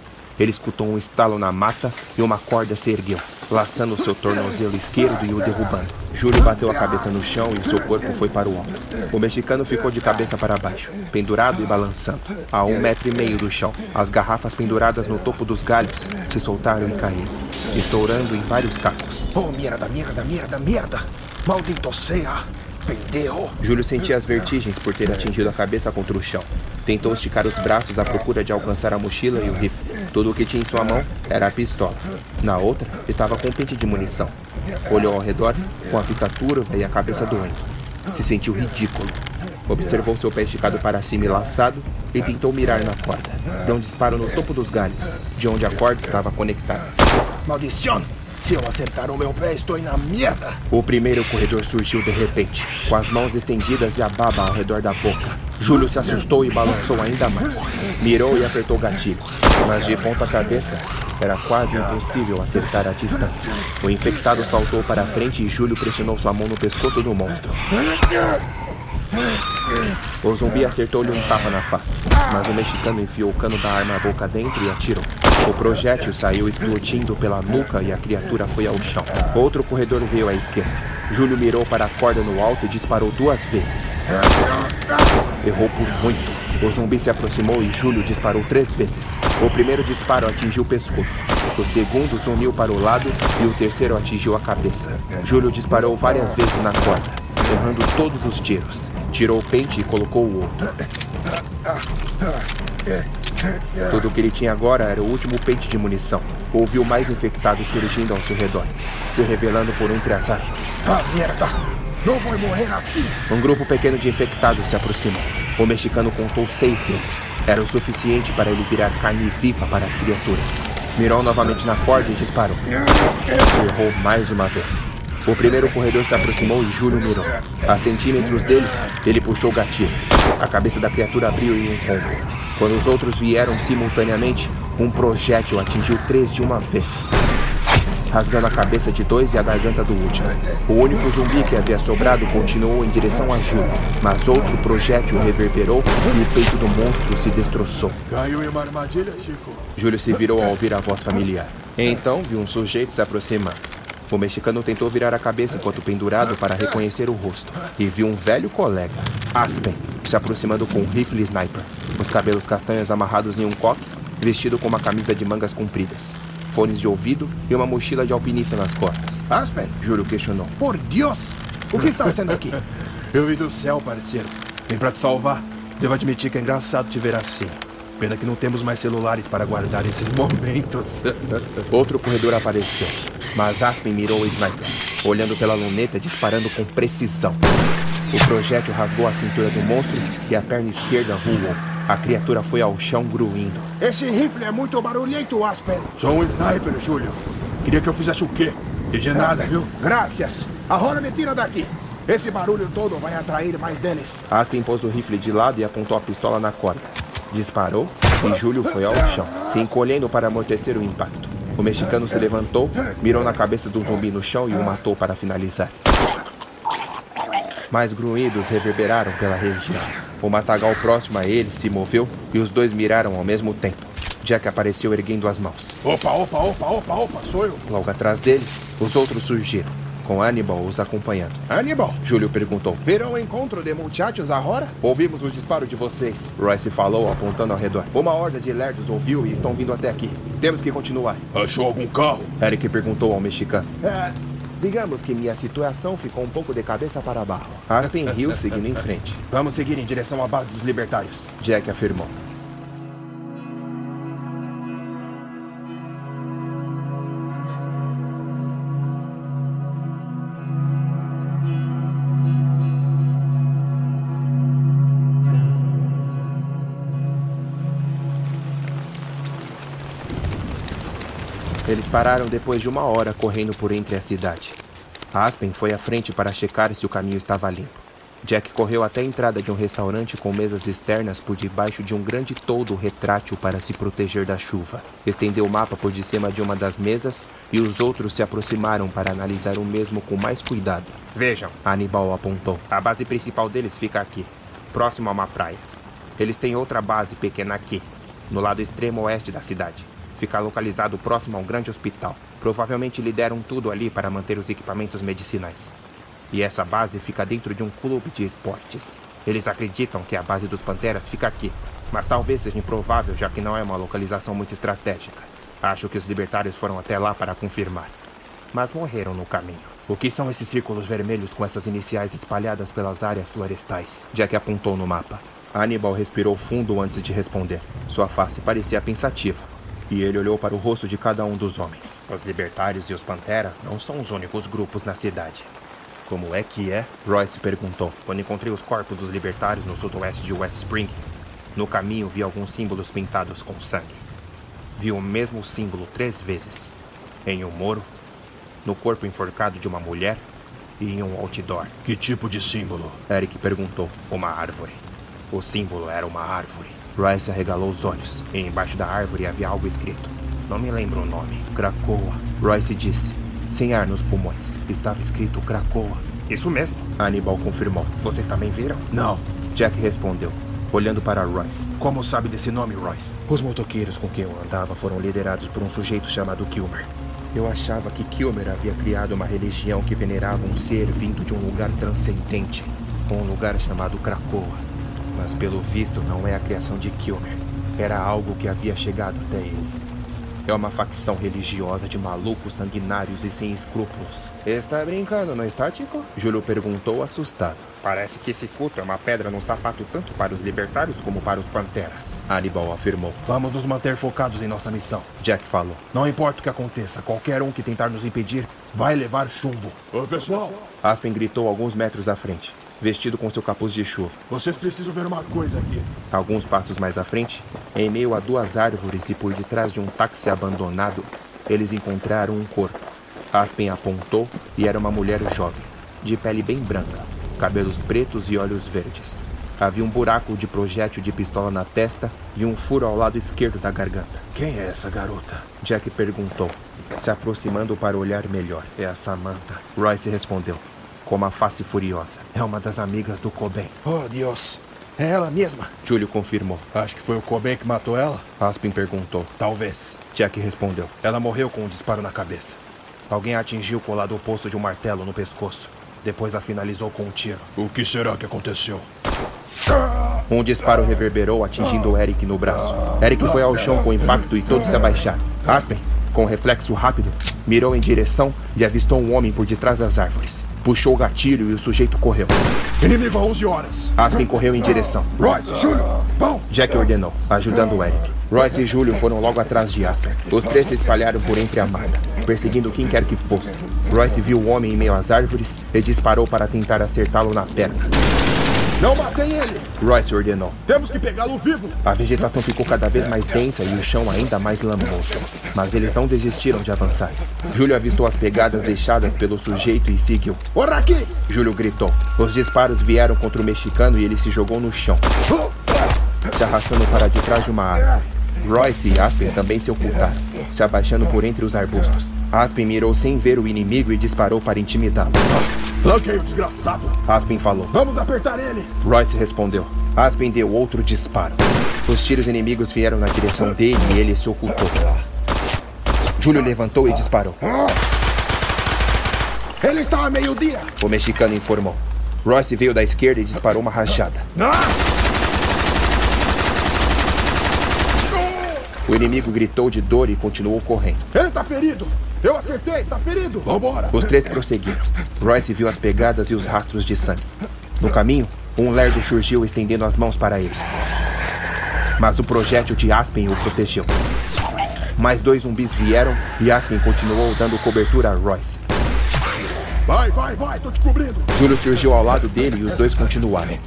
ele escutou um estalo na mata e uma corda se ergueu, laçando seu tornozelo esquerdo e o derrubando. Júlio bateu a cabeça no chão e seu corpo foi para o alto. O mexicano ficou de cabeça para baixo, pendurado e balançando, a um metro e meio do chão. As garrafas penduradas no topo dos galhos se soltaram e caíram, estourando em vários cacos. Oh, merda, merda, merda, merda! Maldito seja! Pendejo! Júlio sentia as vertigens por ter atingido a cabeça contra o chão. Tentou esticar os braços à procura de alcançar a mochila e o rifle. Tudo o que tinha em sua mão era a pistola. Na outra estava com um pente de munição. Olhou ao redor com a vista turva e a cabeça doendo. Se sentiu ridículo. Observou seu pé esticado para cima e laçado e tentou mirar na corda. Deu um disparo no topo dos galhos, de onde a corda estava conectada. Maldição! Se eu acertar o meu pé, estou na merda! O primeiro corredor surgiu de repente, com as mãos estendidas e a baba ao redor da boca. Júlio se assustou e balançou ainda mais. Mirou e apertou o gatilho, mas de ponta cabeça era quase impossível acertar a distância. O infectado saltou para a frente e Júlio pressionou sua mão no pescoço do monstro. O zumbi acertou-lhe um tapa na face, mas o mexicano enfiou o cano da arma à boca dentro e atirou. O projétil saiu explodindo pela nuca e a criatura foi ao chão. Outro corredor veio à esquerda. Júlio mirou para a corda no alto e disparou duas vezes. Errou por muito. O zumbi se aproximou e Júlio disparou três vezes. O primeiro disparo atingiu o pescoço. O segundo zuniu para o lado e o terceiro atingiu a cabeça. Júlio disparou várias vezes na corda, errando todos os tiros. Tirou o pente e colocou o outro. Tudo o que ele tinha agora era o último pente de munição. Ouviu mais infectados surgindo ao seu redor, se revelando por entre as árvores. Ah, merda! Não vou morrer assim! Um grupo pequeno de infectados se aproximou. O mexicano contou seis deles. Era o suficiente para ele virar carne viva para as criaturas. Mirou novamente na corda e disparou. Errou mais uma vez. O primeiro corredor se aproximou e Júlio mirou. A centímetros dele, ele puxou o gatilho. A cabeça da criatura abriu em um combo. Quando os outros vieram simultaneamente, um projétil atingiu três de uma vez, rasgando a cabeça de dois e a garganta do último. O único zumbi que havia sobrado continuou em direção a Júlio, mas outro projétil reverberou e o peito do monstro se destroçou. Caiu em uma armadilha, Chico. Júlio se virou ao ouvir a voz familiar. Então viu um sujeito se aproximar. O mexicano tentou virar a cabeça enquanto pendurado para reconhecer o rosto e viu um velho colega, Aspen, se aproximando com um rifle sniper, os cabelos castanhos amarrados em um coque, vestido com uma camisa de mangas compridas, fones de ouvido e uma mochila de alpinista nas costas. Aspen, Júlio questionou. por Deus! O que está fazendo aqui? Eu vim do céu, parceiro. Vim pra te salvar. Devo admitir que é engraçado te ver assim. Pena que não temos mais celulares para guardar esses momentos. Outro corredor apareceu, mas Aspen mirou o sniper, olhando pela luneta disparando com precisão. O projétil rasgou a cintura do monstro e a perna esquerda voou. A criatura foi ao chão gruindo. Esse rifle é muito barulhento, Aspen. Sou um sniper, Júlio. Queria que eu fizesse o quê? De nada, viu? Graças. Agora me tira daqui. Esse barulho todo vai atrair mais deles. Aspen pôs o rifle de lado e apontou a pistola na corda. Disparou e Júlio foi ao chão, se encolhendo para amortecer o impacto. O mexicano se levantou, mirou na cabeça do zumbi no chão e o matou para finalizar. Mais grunhidos reverberaram pela região. O matagal próximo a ele se moveu e os dois miraram ao mesmo tempo. Jack apareceu erguendo as mãos. Opa, opa, opa, opa, opa, sou eu. Logo atrás deles, os outros surgiram, com Hannibal os acompanhando. Hannibal, Júlio perguntou: virão encontro de muchachos agora? Ouvimos os disparos de vocês, Royce falou, apontando ao redor. Uma horda de lerdos ouviu e estão vindo até aqui. Temos que continuar. Achou algum carro? Eric perguntou ao mexicano. É, Digamos que minha situação ficou um pouco de cabeça para baixo. Aspen riu seguindo em frente. vamos seguir em direção à base dos libertários. Jack afirmou. Eles pararam depois de uma hora correndo por entre a cidade. Aspen foi à frente para checar se o caminho estava limpo. Jack correu até a entrada de um restaurante com mesas externas por debaixo de um grande toldo retrátil para se proteger da chuva. Estendeu o mapa por de cima de uma das mesas e os outros se aproximaram para analisar o mesmo com mais cuidado. Vejam, Hannibal apontou. A base principal deles fica aqui, próximo a uma praia. Eles têm outra base pequena aqui, no lado extremo oeste da cidade. Fica localizado próximo a um grande hospital. Provavelmente lideram tudo ali para manter os equipamentos medicinais. E essa base fica dentro de um clube de esportes. Eles acreditam que a base dos Panteras fica aqui, mas talvez seja improvável já que não é uma localização muito estratégica. Acho que os libertários foram até lá para confirmar. Mas morreram no caminho. O que são esses círculos vermelhos com essas iniciais espalhadas pelas áreas florestais? Jack apontou no mapa. Hannibal respirou fundo antes de responder. Sua face parecia pensativa. E ele olhou para o rosto de cada um dos homens. Os libertários e os panteras não são os únicos grupos na cidade. Como é que é? Royce perguntou. Quando encontrei os corpos dos libertários no sudoeste de West Spring, no caminho vi alguns símbolos pintados com sangue. Vi o mesmo símbolo três vezes. Em um muro, no corpo enforcado de uma mulher e em um outdoor. Que tipo de símbolo? Eric perguntou. Uma árvore. O símbolo era uma árvore. Royce arregalou os olhos. E embaixo da árvore havia algo escrito. Não me lembro o nome. Krakoa. Royce disse, sem ar nos pulmões. Estava escrito Krakoa. Isso mesmo. Hannibal confirmou. Vocês também viram? Não. Jack respondeu, olhando para Royce. Como sabe desse nome, Royce? Os motoqueiros com quem eu andava foram liderados por um sujeito chamado Kilmer. Eu achava que Kilmer havia criado uma religião que venerava um ser vindo de um lugar transcendente, um lugar chamado Krakoa. Mas pelo visto não é a criação de Kilmer. Era algo que havia chegado até ele. É uma facção religiosa de malucos sanguinários e sem escrúpulos. Está brincando, não está, Tico? Júlio perguntou, assustado. Parece que esse culto é uma pedra no sapato tanto para os libertários como para os panteras. Hannibal afirmou. Vamos nos manter focados em nossa missão. Jack falou. Não importa o que aconteça, qualquer um que tentar nos impedir vai levar chumbo. Ô, pessoal! Aspen gritou alguns metros à frente vestido com seu capuz de chuva. Vocês precisam ver uma coisa aqui. Alguns passos mais à frente, em meio a duas árvores e por detrás de um táxi abandonado, eles encontraram um corpo. Aspen apontou e era uma mulher jovem, de pele bem branca, cabelos pretos e olhos verdes. Havia um buraco de projétil de pistola na testa e um furo ao lado esquerdo da garganta. Quem é essa garota? Jack perguntou, se aproximando para olhar melhor. É a Samantha. Royce respondeu com uma face furiosa. É uma das amigas do Coben. Oh, Deus. É ela mesma. Júlio confirmou. Acho que foi o Coben que matou ela? Aspen perguntou. Talvez. Jack respondeu. Ela morreu com um disparo na cabeça. Alguém atingiu com o lado oposto de um martelo no pescoço. Depois a finalizou com um tiro. O que será que aconteceu? Um disparo reverberou, atingindo Eric no braço. Eric foi ao chão com impacto e todos se abaixaram. Aspen, com um reflexo rápido, mirou em direção e avistou um homem por detrás das árvores. Puxou o gatilho e o sujeito correu. Inimigo a 11 horas. Aspen correu em direção. Royce, Júlio, vão! Jack ordenou, ajudando o Eric. Royce e Júlio foram logo atrás de Aspen. Os três se espalharam por entre a mata, perseguindo quem quer que fosse. Royce viu o homem em meio às árvores e disparou para tentar acertá-lo na perna. Não matem ele! Royce ordenou. Temos que pegá-lo vivo! A vegetação ficou cada vez mais densa e o chão ainda mais lamoso. Mas eles não desistiram de avançar. Júlio avistou as pegadas deixadas pelo sujeito e seguiu. Ora aqui! Júlio gritou. Os disparos vieram contra o mexicano e ele se jogou no chão, se arrastando para de trás de uma árvore. Royce e Aspen também se ocultaram, se abaixando por entre os arbustos. Aspen mirou sem ver o inimigo e disparou para intimidá-lo. Flanqueio, desgraçado! Aspen falou. Vamos apertar ele! Royce respondeu. Aspen deu outro disparo. Os tiros inimigos vieram na direção dele e ele se ocultou. Júlio levantou e disparou. Ele está a meio-dia! O mexicano informou. Royce veio da esquerda e disparou uma rajada. O inimigo gritou de dor e continuou correndo. Ele está ferido! Eu acertei, tá ferido! Vambora! Os três prosseguiram. Royce viu as pegadas e os rastros de sangue. No caminho, um lerdo surgiu estendendo as mãos para ele. Mas o projétil de Aspen o protegeu. Mais dois zumbis vieram e Aspen continuou dando cobertura a Royce. Vai, vai, vai, tô te cobrindo! Júlio surgiu ao lado dele e os dois continuaram.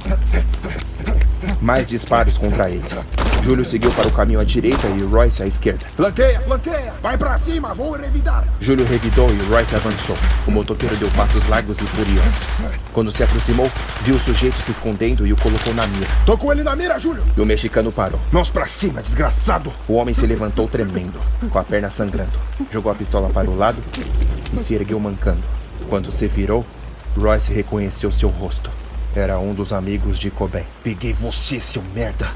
Mais disparos contra eles. Júlio seguiu para o caminho à direita e Royce à esquerda. Flanqueia, flanqueia! Vai pra cima, vou revidar! Júlio revidou e Royce avançou. O motoqueiro deu passos largos e furiosos. Quando se aproximou, viu o sujeito se escondendo e o colocou na mira. Tô com ele na mira, Júlio! E o mexicano parou. Mãos pra cima, desgraçado! O homem se levantou tremendo, com a perna sangrando. Jogou a pistola para o lado e se ergueu mancando. Quando se virou, Royce reconheceu seu rosto. Era um dos amigos de Coben. Peguei você, seu merda!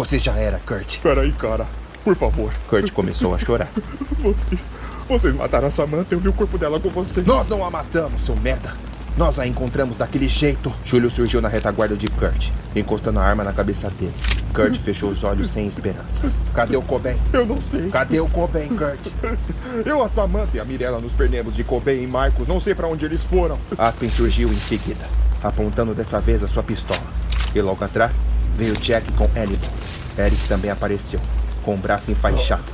Você já era, Kurt. Peraí, cara. Por favor. Kurt começou a chorar. Vocês. Vocês mataram a Samantha. Eu vi o corpo dela com vocês. Nós não a matamos, seu merda. Nós a encontramos daquele jeito. Júlio surgiu na retaguarda de Kurt, encostando a arma na cabeça dele. Kurt fechou os olhos sem esperanças. Cadê o Coben? Eu não sei. Cadê o Coben, Kurt? Eu, a Samantha e a Mirella nos perdemos de Coben e Marcos. Não sei para onde eles foram. Aspen surgiu em seguida, apontando dessa vez a sua pistola. E logo atrás veio Jack com Hannibal. Eric também apareceu, com o braço enfaixado.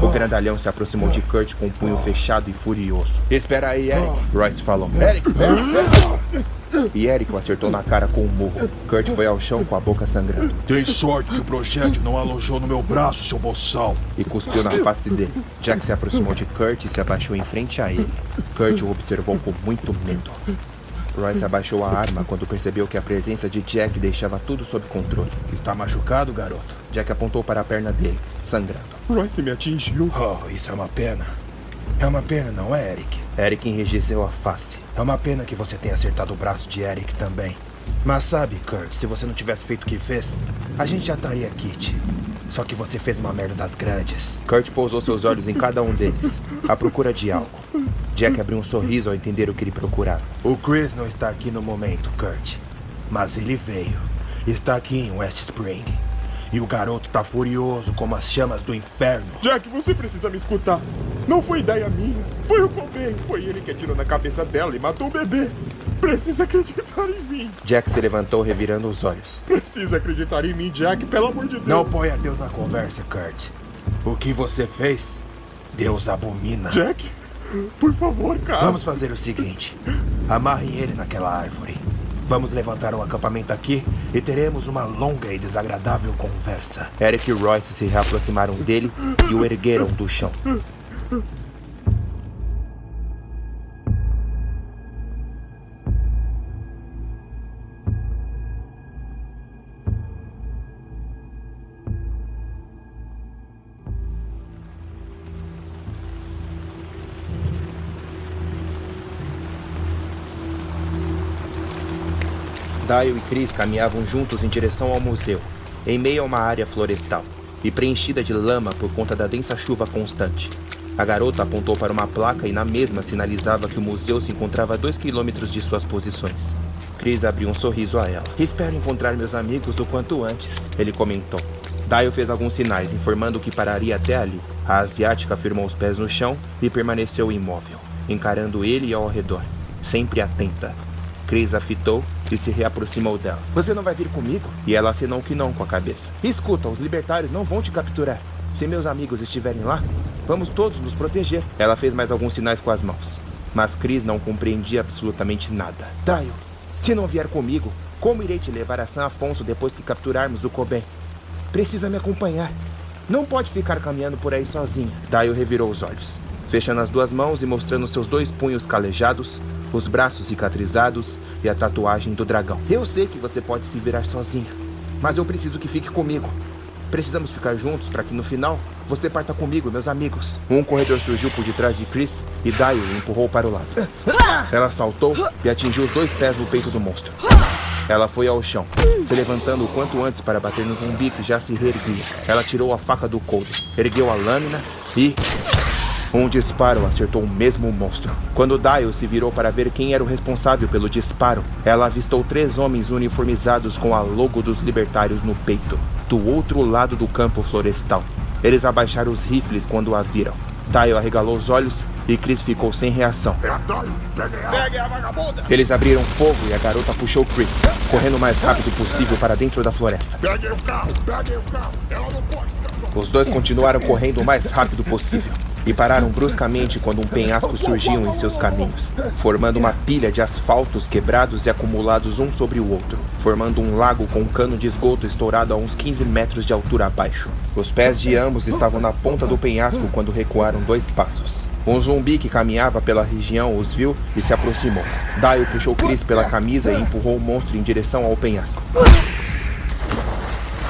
O grandalhão se aproximou de Kurt com o punho fechado e furioso. Espera aí, Eric. Royce falou. Eric, Eric, E Eric o acertou na cara com um murro. Kurt foi ao chão com a boca sangrando. Tem sorte que o projétil não alojou no meu braço, seu boçal. E cuspiu na face dele. Jack se aproximou de Kurt e se abaixou em frente a ele. Kurt o observou com muito medo. Royce abaixou a arma quando percebeu que a presença de Jack deixava tudo sob controle. Está machucado, garoto? Jack apontou para a perna dele, sangrando. Royce me atingiu. Oh, isso é uma pena. É uma pena, não é, Eric? Eric enrijeceu a face. É uma pena que você tenha acertado o braço de Eric também. Mas sabe, Kurt, se você não tivesse feito o que fez, a gente já estaria aqui. Só que você fez uma merda das grandes. Kurt pousou seus olhos em cada um deles, à procura de algo. Jack abriu um sorriso ao entender o que ele procurava. O Chris não está aqui no momento, Kurt. Mas ele veio. Está aqui em West Spring. E o garoto tá furioso como as chamas do inferno. Jack, você precisa me escutar. Não foi ideia minha. Foi o Cobain. Foi ele que atirou na cabeça dela e matou o bebê. Precisa acreditar em mim. Jack se levantou, revirando os olhos. Precisa acreditar em mim, Jack, pelo amor de Deus. Não ponha Deus na conversa, Kurt. O que você fez, Deus abomina. Jack, por favor, cara. Vamos fazer o seguinte: amarrem ele naquela árvore. Vamos levantar um acampamento aqui e teremos uma longa e desagradável conversa. Eric e Royce se reaproximaram dele e o ergueram do chão. Dale e Chris caminhavam juntos em direção ao museu, em meio a uma área florestal e preenchida de lama por conta da densa chuva constante. A garota apontou para uma placa e na mesma sinalizava que o museu se encontrava a dois quilômetros de suas posições. Chris abriu um sorriso a ela. Espero encontrar meus amigos o quanto antes, ele comentou. Dale fez alguns sinais, informando que pararia até ali. A asiática firmou os pés no chão e permaneceu imóvel, encarando ele ao redor, sempre atenta. Chris a fitou e se reaproximou dela. Você não vai vir comigo? E ela assinou que não com a cabeça. Escuta, os libertários não vão te capturar. Se meus amigos estiverem lá, vamos todos nos proteger. Ela fez mais alguns sinais com as mãos. Mas Chris não compreendia absolutamente nada. Dale, se não vier comigo, como irei te levar a San Afonso depois que capturarmos o Coben? Precisa me acompanhar. Não pode ficar caminhando por aí sozinha. Dale revirou os olhos, fechando as duas mãos e mostrando seus dois punhos calejados, os braços cicatrizados e a tatuagem do dragão. Eu sei que você pode se virar sozinha, mas eu preciso que fique comigo. Precisamos ficar juntos para que no final você parta comigo, meus amigos. Um corredor surgiu por detrás de Chris e Dio o empurrou para o lado. Ela saltou e atingiu os dois pés no peito do monstro. Ela foi ao chão, se levantando o quanto antes para bater no zumbi que já se reerguia. Ela tirou a faca do couro, ergueu a lâmina e. Um disparo acertou o mesmo monstro. Quando Dial se virou para ver quem era o responsável pelo disparo, ela avistou três homens uniformizados com a logo dos libertários no peito, do outro lado do campo florestal. Eles abaixaram os rifles quando a viram. Dial arregalou os olhos e Chris ficou sem reação. Eles abriram fogo e a garota puxou Chris, correndo o mais rápido possível para dentro da floresta. Os dois continuaram correndo o mais rápido possível e pararam bruscamente quando um penhasco surgiu em seus caminhos, formando uma pilha de asfaltos quebrados e acumulados um sobre o outro, formando um lago com um cano de esgoto estourado a uns 15 metros de altura abaixo. Os pés de ambos estavam na ponta do penhasco quando recuaram dois passos. Um zumbi que caminhava pela região os viu e se aproximou. Dio puxou Chris pela camisa e empurrou o monstro em direção ao penhasco.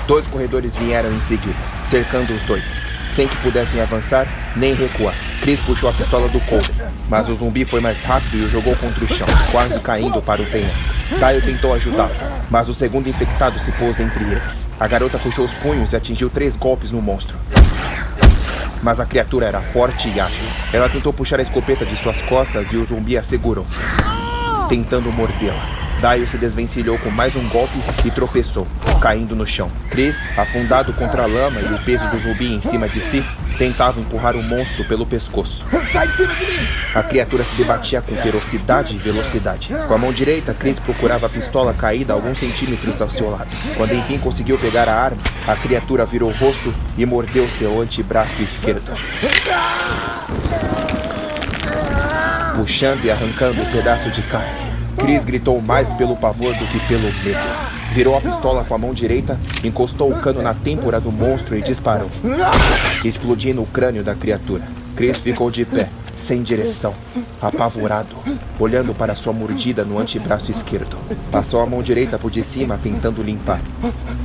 Dois corredores vieram em seguida, cercando os dois, sem que pudessem avançar nem recuar. Chris puxou a pistola do couro, mas o zumbi foi mais rápido e o jogou contra o chão, quase caindo para o penhasco. Dio tentou ajudá-lo, mas o segundo infectado se pôs entre eles. A garota puxou os punhos e atingiu três golpes no monstro. Mas a criatura era forte e ágil. Ela tentou puxar a escopeta de suas costas e o zumbi a segurou, tentando mordê-la. Dio se desvencilhou com mais um golpe e tropeçou, caindo no chão. Chris, afundado contra a lama e o peso do zumbi em cima de si, tentava empurrar o monstro pelo pescoço. Sai de cima de mim! A criatura se debatia com ferocidade e velocidade. Com a mão direita, Chris procurava a pistola caída a alguns centímetros ao seu lado. Quando enfim conseguiu pegar a arma, a criatura virou o rosto e mordeu seu antebraço esquerdo. Puxando e arrancando um pedaço de carne. Chris gritou mais pelo pavor do que pelo medo. Virou a pistola com a mão direita, encostou o cano na têmpora do monstro e disparou, explodindo o crânio da criatura. Chris ficou de pé, sem direção, apavorado, olhando para sua mordida no antebraço esquerdo. Passou a mão direita por de cima, tentando limpar.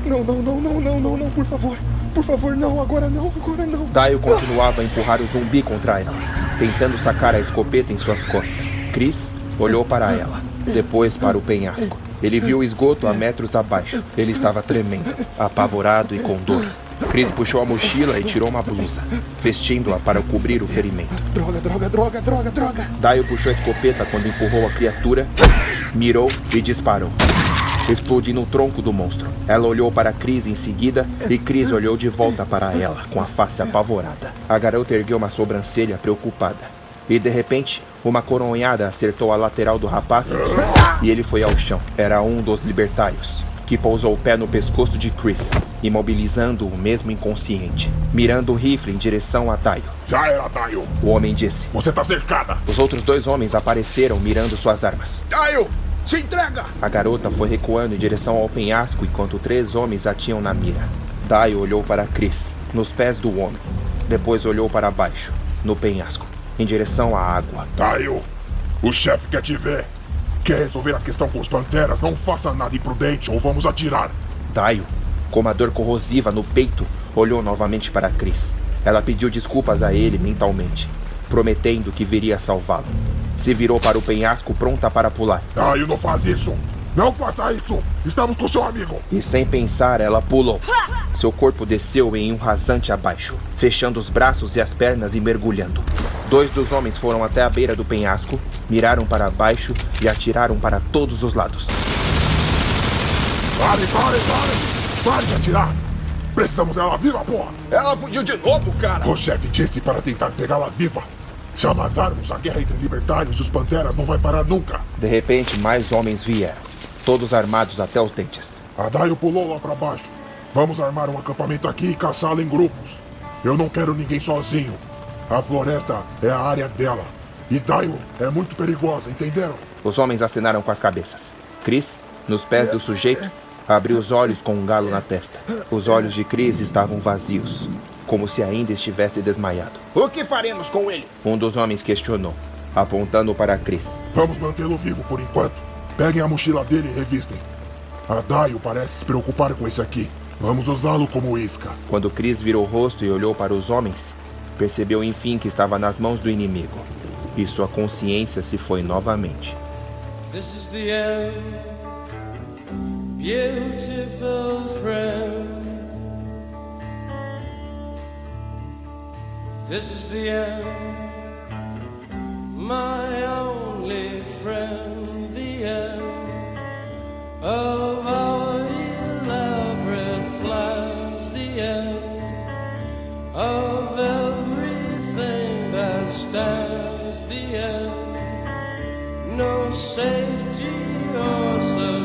Não, não, não, não, não, não, não, por favor. Por favor, não, agora não, agora não. Dio continuava a empurrar o zumbi contra ela, tentando sacar a escopeta em suas costas. Chris olhou para ela, depois para o penhasco. Ele viu o esgoto a metros abaixo. Ele estava tremendo, apavorado e com dor. Chris puxou a mochila e tirou uma blusa, vestindo-a para cobrir o ferimento. Droga, droga, droga, droga, droga. Dio puxou a escopeta quando empurrou a criatura, mirou e disparou. Explodindo o tronco do monstro. Ela olhou para Chris em seguida e Chris olhou de volta para ela, com a face apavorada. A garota ergueu uma sobrancelha preocupada. E de repente, uma coronhada acertou a lateral do rapaz e ele foi ao chão. Era um dos libertários, que pousou o pé no pescoço de Chris, imobilizando-o mesmo inconsciente, mirando o rifle em direção a Tayo. Já era, Tayo. O homem disse. Você tá cercada. Os outros dois homens apareceram mirando suas armas. Tayo, se entrega! A garota foi recuando em direção ao penhasco enquanto três homens a tinham na mira. Tayo olhou para Chris, nos pés do homem. Depois olhou para baixo, no penhasco em direção à água. Tayo, o chefe quer te ver. Quer resolver a questão com os panteras? Não faça nada imprudente ou vamos atirar. Tayo, com uma dor corrosiva no peito, olhou novamente para Chris. Ela pediu desculpas a ele mentalmente, prometendo que viria salvá-lo. Se virou para o penhasco pronta para pular. Tayo, não faz isso! Não faça isso! Estamos com seu amigo! E sem pensar, ela pulou. Seu corpo desceu em um rasante abaixo, fechando os braços e as pernas e mergulhando. Dois dos homens foram até a beira do penhasco, miraram para baixo e atiraram para todos os lados. Pare, pare, pare! Pare de atirar! Precisamos dela viva, porra! Ela fugiu de novo, cara! O chefe disse para tentar pegá-la viva. Se a matarmos, a guerra entre libertários e os panteras não vai parar nunca. De repente, mais homens vieram, todos armados até os dentes. A Daio pulou lá para baixo. Vamos armar um acampamento aqui e caçá-la em grupos. Eu não quero ninguém sozinho. A floresta é a área dela. E Daio é muito perigosa, entenderam? Os homens acenaram com as cabeças. Chris, nos pés do sujeito, abriu os olhos com um galo na testa. Os olhos de Chris estavam vazios, como se ainda estivesse desmaiado. O que faremos com ele? Um dos homens questionou, apontando para Chris. Vamos mantê-lo vivo por enquanto. Peguem a mochila dele e revistem. A Daio parece se preocupar com esse aqui. Vamos usá-lo como isca. Quando Chris virou o rosto e olhou para os homens, percebeu enfim que estava nas mãos do inimigo. E sua consciência se foi novamente. This is the end, beautiful friend. This is the end, my only friend, of our elaborate plans, the end of everything that stands, the end. No safety or surprise,